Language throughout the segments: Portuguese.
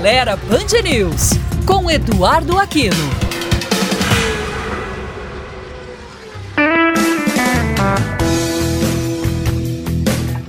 Acelera Band News, com Eduardo Aquino.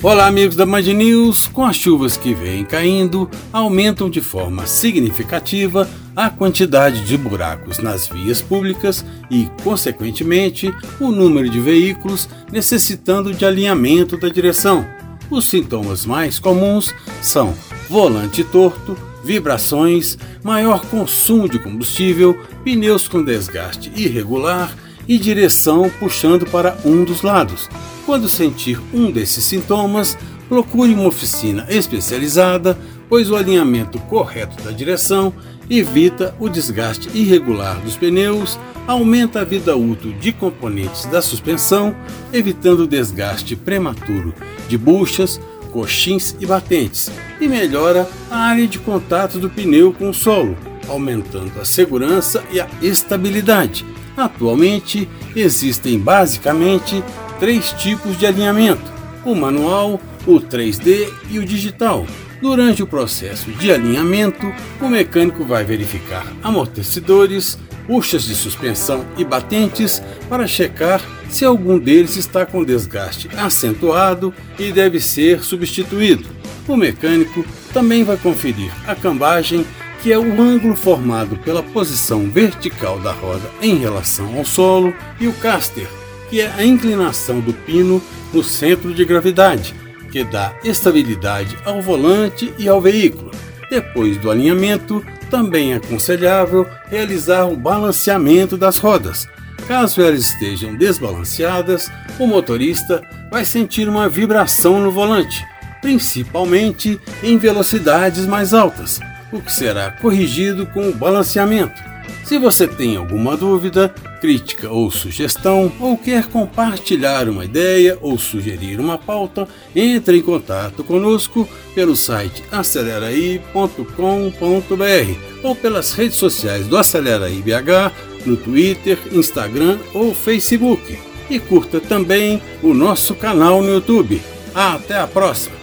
Olá, amigos da Band News. Com as chuvas que vêm caindo, aumentam de forma significativa a quantidade de buracos nas vias públicas e, consequentemente, o número de veículos necessitando de alinhamento da direção. Os sintomas mais comuns são volante torto, vibrações, maior consumo de combustível, pneus com desgaste irregular e direção puxando para um dos lados. Quando sentir um desses sintomas, procure uma oficina especializada, pois o alinhamento correto da direção evita o desgaste irregular dos pneus, aumenta a vida útil de componentes da suspensão, evitando o desgaste prematuro de buchas, coxins e batentes, e melhora a área de contato do pneu com o solo, aumentando a segurança e a estabilidade. Atualmente, existem basicamente três tipos de alinhamento: o manual, o 3D e o digital. Durante o processo de alinhamento, o mecânico vai verificar amortecedores, buchas de suspensão e batentes para checar se algum deles está com desgaste acentuado e deve ser substituído. O mecânico também vai conferir a cambagem, que é o ângulo formado pela posição vertical da roda em relação ao solo, e o caster, que é a inclinação do pino no centro de gravidade, que dá estabilidade ao volante e ao veículo. Depois do alinhamento, também é aconselhável realizar o balanceamento das rodas. Caso elas estejam desbalanceadas, o motorista vai sentir uma vibração no volante, principalmente em velocidades mais altas, o que será corrigido com o balanceamento. Se você tem alguma dúvida, crítica ou sugestão, ou quer compartilhar uma ideia ou sugerir uma pauta, entre em contato conosco pelo site aceleraí.com.br ou pelas redes sociais do Aceleraí BH, no Twitter, Instagram ou Facebook. E curta também o nosso canal no YouTube. Até a próxima!